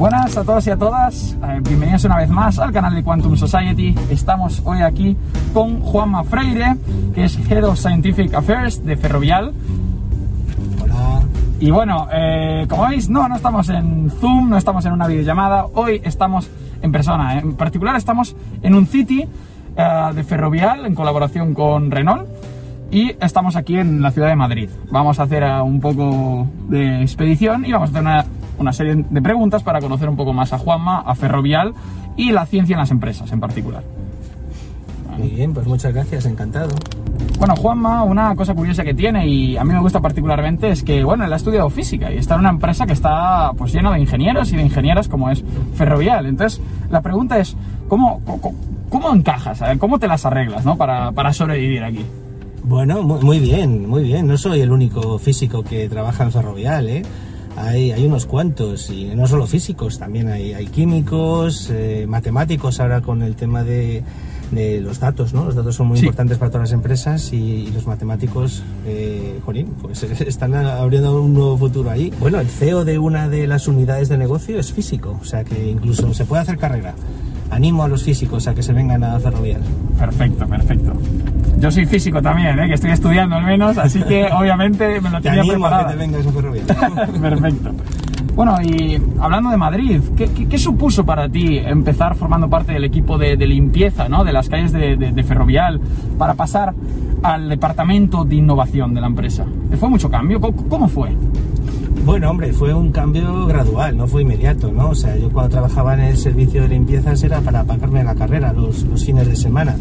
Buenas a todos y a todas, eh, bienvenidos una vez más al canal de Quantum Society. Estamos hoy aquí con Juanma Freire, que es Head of Scientific Affairs de Ferrovial. Hola. Y bueno, eh, como veis, no, no estamos en Zoom, no estamos en una videollamada, hoy estamos en persona. En particular estamos en un City eh, de Ferrovial en colaboración con Renault y estamos aquí en la ciudad de Madrid. Vamos a hacer un poco de expedición y vamos a hacer una, una, serie de preguntas para conocer un poco más a Juanma, a Ferrovial y la ciencia en las empresas en particular. Muy bien, pues muchas gracias, encantado. Bueno, Juanma, una cosa curiosa que tiene y a mí me gusta particularmente es que, bueno, él ha estudiado física y está en una empresa que está pues llena de ingenieros y de ingenieras como es Ferrovial. Entonces, la pregunta es, ¿cómo, cómo, cómo encajas? ¿Cómo te las arreglas ¿no? para, para sobrevivir aquí? Bueno, muy bien, muy bien. No soy el único físico que trabaja en Ferrovial, ¿eh? Hay, hay unos cuantos, y no solo físicos, también hay, hay químicos, eh, matemáticos ahora con el tema de, de, los datos, ¿no? Los datos son muy sí. importantes para todas las empresas y, y los matemáticos, eh, jolín, pues están abriendo un nuevo futuro ahí. Bueno, el CEO de una de las unidades de negocio es físico, o sea que incluso se puede hacer carrera animo a los físicos a que se vengan a Ferrovial. Perfecto, perfecto. Yo soy físico también, ¿eh? que estoy estudiando al menos, así que obviamente me lo tenía te preparado. que te vengas a Ferrovial. perfecto. Bueno, y hablando de Madrid, ¿qué, qué, qué supuso para ti empezar formando parte del equipo de, de limpieza ¿no? de las calles de, de, de, Ferrovial para pasar al departamento de innovación de la empresa? ¿Fue mucho cambio? ¿Cómo, cómo fue? Bueno, hombre, fue un cambio gradual, no fue inmediato, ¿no? O sea, yo cuando trabajaba en el servicio de limpiezas era para pagarme la carrera los, los fines de semana.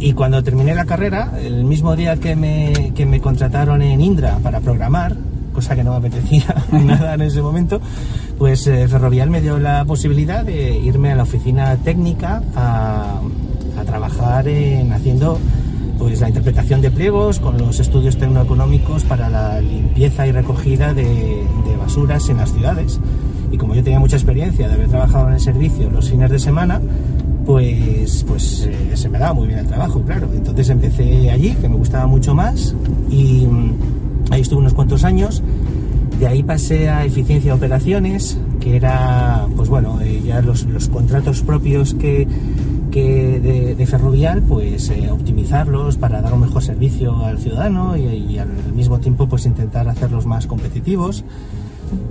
Y cuando terminé la carrera, el mismo día que me, que me contrataron en Indra para programar, cosa que no me apetecía nada en ese momento, pues eh, Ferrovial me dio la posibilidad de irme a la oficina técnica a, a trabajar en haciendo pues la interpretación de pliegos con los estudios tecnoeconómicos para la limpieza y recogida de, de, basuras en las ciudades. Y como yo tenía mucha experiencia de haber trabajado en el servicio los fines de semana, pues, pues eh, se me daba muy bien el trabajo, claro. Entonces empecé allí, que me gustaba mucho más, y ahí estuve unos cuantos años. De ahí pasé a eficiencia de operaciones, que era, pues bueno, eh, ya los, los contratos propios que, que de, de, Ferrovial, pues eh, optimizarlos para dar un mejor servicio al ciudadano y, y, al mismo tiempo pues intentar hacerlos más competitivos.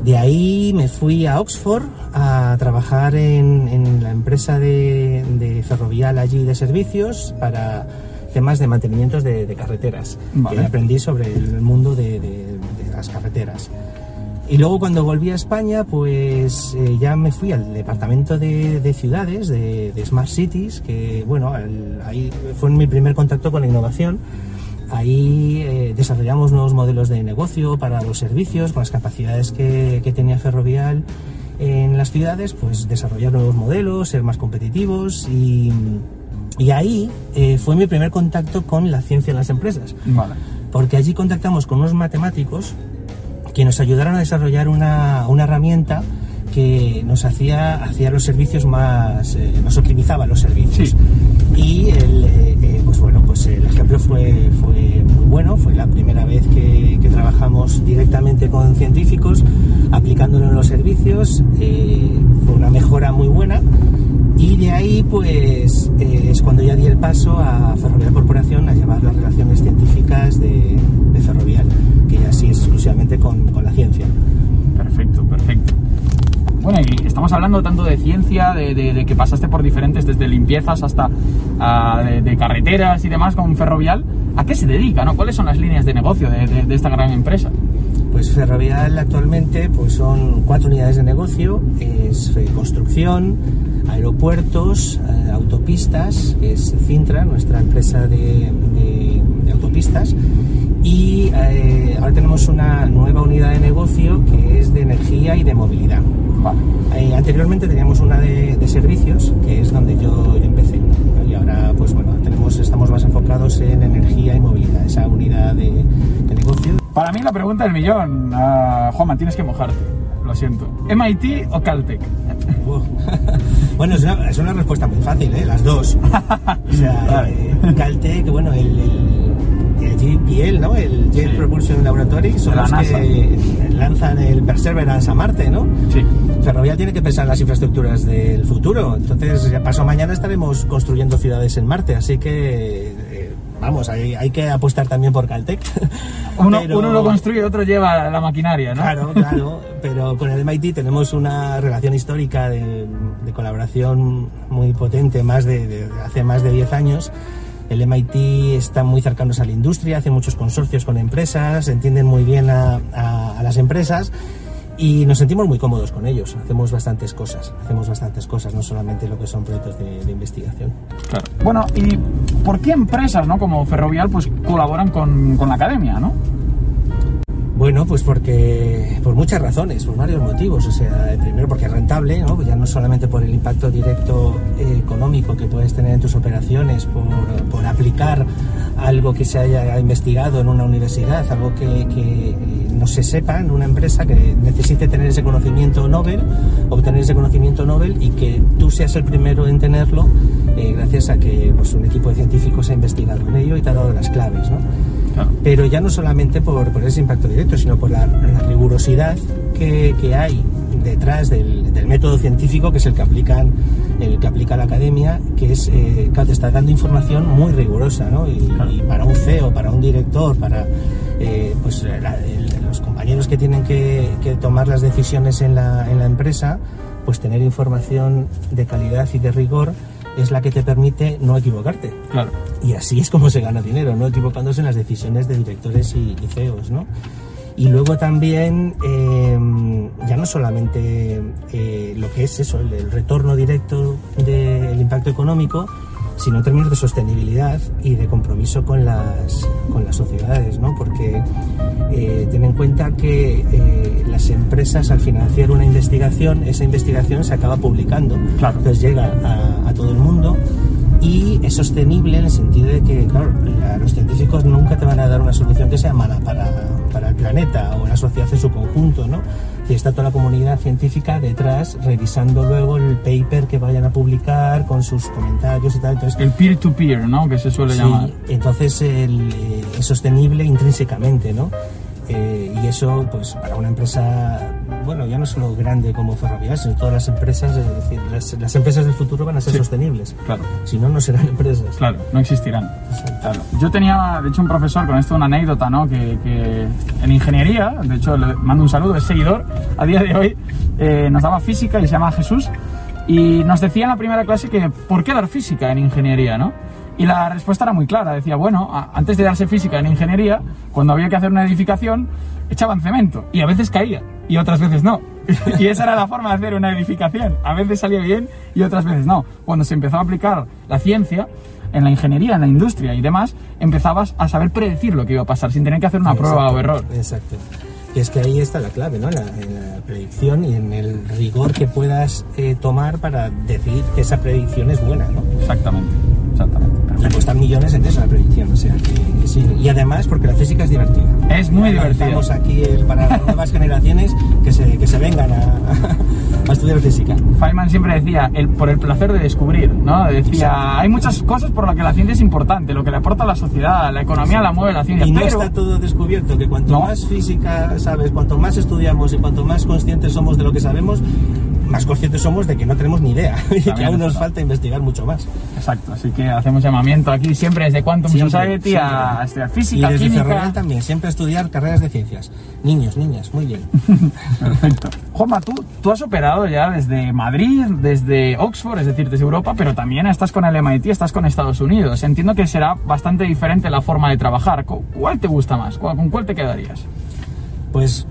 De ahí me fui a Oxford a trabajar en, en la empresa de, de, Ferrovial allí de servicios para temas de mantenimientos de, de carreteras. Vale. Que aprendí sobre el mundo de, de las carreteras. Y luego cuando volví a España, pues eh, ya me fui al departamento de, de ciudades, de, de, Smart Cities, que bueno, el, ahí fue mi primer contacto con la innovación. Ahí eh, desarrollamos nuevos modelos de negocio para los servicios, con las capacidades que, que tenía Ferrovial en las ciudades, pues desarrollar nuevos modelos, ser más competitivos y, y ahí eh, fue mi primer contacto con la ciencia en las empresas. Vale. Porque allí contactamos con unos matemáticos que nos ayudaron a desarrollar una, una herramienta que nos hacía, hacía los servicios más, eh, nos optimizaba los servicios. Sí. Y el, eh, pues bueno, pues el ejemplo fue, fue muy bueno, fue la primera vez que, que trabajamos directamente con científicos, aplicándolo en los servicios, eh, fue una mejora muy buena. Y de ahí, pues, es cuando ya di el paso a Ferrovial Corporación a llevar las relaciones científicas de, de Ferrovial, estamos hablando tanto de ciencia, de, que pasaste por diferentes, desde limpiezas hasta uh, de, carreteras y demás con Ferrovial. ¿A qué se dedica? ¿no? ¿Cuáles son las líneas de negocio de, esta gran empresa? Pues Ferrovial actualmente pues son cuatro unidades de negocio, es eh, construcción, aeropuertos, eh, autopistas, es Cintra, nuestra empresa de autopistas, y eh, ahora tenemos una nueva unidad de negocio que es de energía y de movilidad. Vale. Eh, anteriormente teníamos una de, de, servicios, que es donde yo, yo empecé. Y ahora, pues bueno, tenemos, estamos más enfocados en energía y movilidad, esa unidad de, de negocio. Para mí la pregunta del millón, uh, Juanma, tienes que mojarte. Lo siento. ¿MIT o Caltech? bueno, es una, es una, respuesta muy fácil, ¿eh? Las dos. o sea, vale. eh, Caltech, bueno, el, el JPL, ¿no? El Jet Sí. Propulsion Laboratory, son la los NASA. que lanzan el Perseverance a Marte, ¿no? Sí. Ferrovial tiene que pensar en las infraestructuras del futuro. Entonces, ya pasado mañana estaremos construyendo ciudades en Marte, así que eh, vamos, hay, hay que apostar también por Caltech. Uno, Pero- uno lo construye, otro lleva la maquinaria, ¿no? Claro, claro, pero con el MIT tenemos una relación histórica de, de colaboración muy potente, más de, de- hace más de 10 años. El MIT está muy cercanos a la industria, hace muchos consorcios con empresas, entienden muy bien a, las empresas y nos sentimos muy cómodos con ellos. Hacemos bastantes cosas, hacemos bastantes cosas, no solamente lo que son proyectos de, de investigación. Claro. Bueno, ¿y por qué empresas, ¿no? Como Ferrovial, pues colaboran con, con la academia, ¿no? Bueno, pues porque por muchas razones, por varios motivos. O sea, primero porque es rentable, ¿no? ya no solamente por el impacto directo eh, económico que puedes tener en tus operaciones, por, aplicar algo que se haya investigado en una universidad, algo que, eh, no se sepa en una empresa que necesite tener ese conocimiento Nobel, obtener ese conocimiento Nobel y que tú seas el primero en tenerlo eh, gracias a que pues, un equipo de científicos ha investigado en ello y te ha dado las claves. ¿no? Claro. pero ya no solamente por, por ese impacto directo, sino por la, la rigurosidad que, que hay detrás del, del método científico, que es el que aplican el que aplica la academia, que es eh, te está dando información muy rigurosa, ¿no? Y, Claro. y para un CEO, para un director, para eh, pues la- el- los compañeros que tienen que, que tomar las decisiones en la, en la empresa, pues tener información de calidad y de rigor es la que te permite no equivocarte. Claro. Y así es como se gana dinero, no equivocándose en las decisiones de directores y, y CEOs, ¿no? Y luego también, eh, ya no solamente eh, lo que es eso, el, el retorno directo del impacto económico, sino en términos de sostenibilidad y de compromiso con las, con las sociedades, ¿no? Porque eh, ten en cuenta que eh, las empresas al financiar una investigación, esa investigación se acaba publicando. Claro. Entonces llega a, a todo el mundo es sostenible en el sentido de que, claro, la- los científicos nunca te van a dar una solución que sea mala para, para el planeta o la sociedad en su conjunto, ¿no? Y está toda la comunidad científica detrás revisando luego el paper que vayan a publicar con sus comentarios y tal. Entonces, El peer-to-peer, ¿no? Que se suele Sí, llamar. entonces el, eh, es sostenible intrínsecamente, ¿no? Eh, y eso, pues para una empresa, bueno, ya no solo grande como Ferrovial, sino todas las empresas, es decir, las, las empresas del futuro van a ser Sí. sostenibles. Claro. Si no, no serán empresas. Claro, no existirán. Claro. Yo tenía, de hecho, un profesor con esto una anécdota, ¿no? Que, que en ingeniería, de hecho, le mando un saludo, es seguidor a día de hoy, eh, nos daba física y se llama Jesús. Y nos decía en la primera clase que, ¿por qué dar física en ingeniería, no? Y la respuesta era muy clara. Decía, bueno, antes de darse física en ingeniería, cuando había que hacer una edificación, echaban cemento y a veces caía y otras veces no. y esa era la forma de hacer una edificación. A veces salía bien y otras veces no. Cuando se empezó a aplicar la ciencia, en la ingeniería, en la industria y demás, empezabas a saber predecir lo que iba a pasar sin tener que hacer una prueba o error. Exacto. Y es que ahí está la clave, ¿no? En la, en la predicción y en el rigor que puedas eh, tomar para decidir que esa predicción es buena, ¿no? Exactamente, exactamente. Perfecto. cuestan millones en esa predicción, o sea que, sí. Y además porque la física es divertida. Es muy divertida. Estamos aquí el- para nuevas generaciones que se, que se vengan a, a estudiar física. Feynman siempre decía, el, por el placer de descubrir, ¿no? Decía, hay muchas cosas por las que la ciencia es importante, lo que le aporta a la sociedad, la economía la mueve la ciencia, Y no pero... está todo descubierto, que cuanto No. más física sabes, cuanto más estudiamos y cuanto más conscientes somos de lo que sabemos, más conscientes somos de que no tenemos ni idea y que aún nos falta investigar mucho más. Exacto, así que hacemos llamamiento aquí siempre desde Quantum Siempre, Society a siempre. estudiar Y física, desde química... Ferrovial también, siempre estudiar carreras de ciencias. Niños, niñas, muy bien. Perfecto. Juanma, tú, tú has operado ya desde Madrid, desde Oxford, es decir, desde Europa, pero también estás con el MIT, estás con Estados Unidos. Entiendo que será bastante diferente la forma de trabajar. ¿Cu- ¿Cuál te gusta más? ¿Cu- ¿Con cuál te quedarías? Pues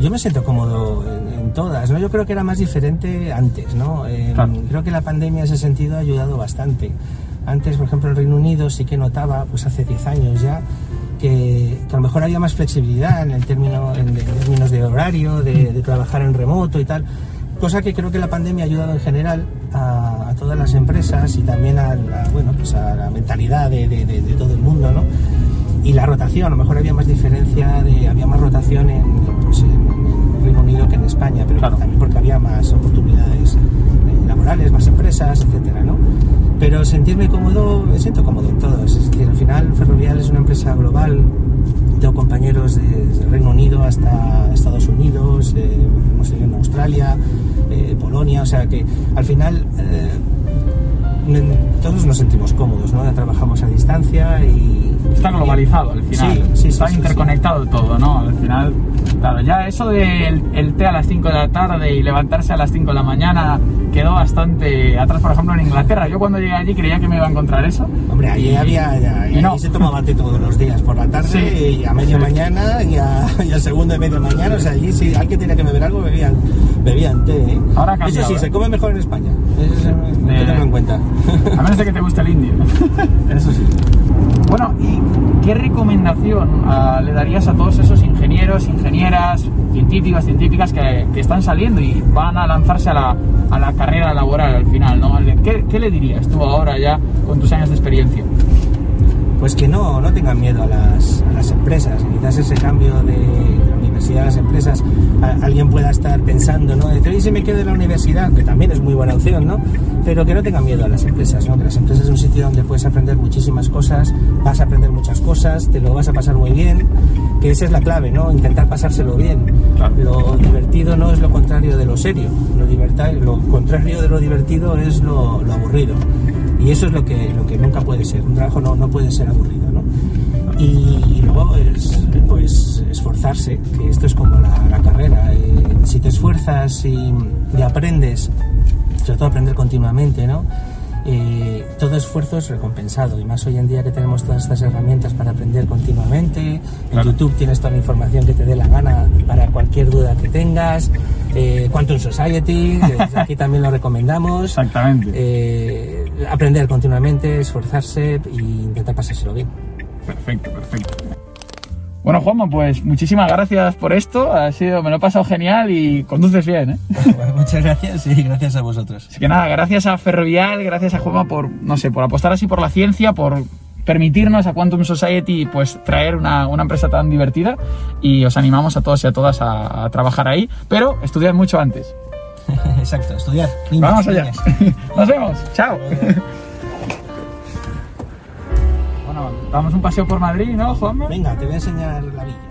yo me siento cómodo en, en todas, ¿no? Yo creo que era más diferente antes, ¿no? Eh, Claro. Creo que la pandemia en ese sentido ha ayudado bastante. Antes, por ejemplo, en Reino Unido sí que notaba, pues hace 10 años ya, que, que a lo mejor había más flexibilidad en, el término, en, en términos de horario, de, de trabajar en remoto y tal. Cosa que creo que la pandemia ha ayudado en general a, a todas las empresas y también a, la- bueno, pues a la mentalidad de, de- de- de todo el mundo, ¿no? Y la rotación, a lo mejor había más diferencia, de, había más rotación en, que en España, pero Claro. también porque había más oportunidades eh, laborales, más empresas, etcétera, ¿no? Pero sentirme cómodo, me siento cómodo en todos. Es decir, al final Ferrovial es una empresa global. Tengo compañeros desde Reino Unido hasta Estados Unidos, eh, hemos tenido en Australia, eh, Polonia, o sea que al final eh, todos nos sentimos cómodos, ¿no? Trabajamos a distancia y... Está globalizado al final. Sí, sí, Está sí, sí, interconectado todo, ¿no? Al final, claro, ya eso del el té a las 5 de la tarde y levantarse a las 5 de la mañana quedó bastante atrás, por ejemplo, en Inglaterra. Yo cuando llegué allí creía que me iba a encontrar eso. Hombre, allí había, ya- no. se tomaba té todos los días, por la tarde Sí. y a media Sí. mañana y, a, y al segundo de media mañana. O sea, allí si alguien tenía que beber algo, bebían, bebían té. ¿eh? Ahora ha Eso sí, ¿eh? se come mejor en España. Eso, que Eh, en cuenta. A menos de que te guste el indio. Eso sí. Bueno, ¿y qué recomendación ah, le darías a todos esos ingenieros, ingenieras, científicos, científicas que, que están saliendo y van a lanzarse a la, a la carrera laboral al final? ¿no? ¿Qué, le dirías tú ahora ya con tus años de experiencia? Pues que no, no tengan miedo a las, a las empresas. Quizás ese cambio de universidad a las empresas, a- alguien pueda estar pensando, ¿no? De, oye, si me quedo en la universidad, que también es muy buena opción, ¿no? Pero que no tengan miedo a las empresas, ¿no? Que las empresas es un sitio donde puedes aprender muchísimas cosas, vas a aprender muchas cosas, te lo vas a pasar muy bien, que esa es la clave, ¿no? Intentar pasárselo bien. Claro. Lo divertido no es lo contrario de lo serio, lo, diverta- lo contrario de lo divertido es lo, lo aburrido. Y eso es lo que, lo que nunca puede ser. Un trabajo no, no puede ser aburrido, ¿no? Y, y luego es pues esforzarse, que esto es como la, la carrera. eh, si te esfuerzas y, y aprendes, sobre todo aprender continuamente, ¿no? Eh, todo esfuerzo es recompensado y más hoy en día que tenemos todas estas herramientas para aprender continuamente. En Claro. YouTube tienes toda la información que te dé la gana para cualquier duda que tengas. Eh, Quantum Society, aquí también lo recomendamos. Exactamente. Eh, aprender continuamente, esforzarse e intentar pasárselo bien. Perfecto, perfecto. Bueno, Juanma, pues muchísimas gracias por esto. Ha sido, me lo he pasado genial y conduces bien, ¿eh? muchas gracias y gracias a vosotros. Así que nada, gracias a Ferrovial, gracias a Juanma por, no sé, por apostar así por la ciencia, por permitirnos a Quantum Society pues traer una, una empresa tan divertida y os animamos a todos y a todas a, a trabajar ahí, pero estudiad mucho antes. Exacto, estudiar. niños, Vamos allá. niñas. Nos vemos. Chao. Damos un paseo por Madrid, ¿no, Juanma? Venga, te voy a enseñar la villa.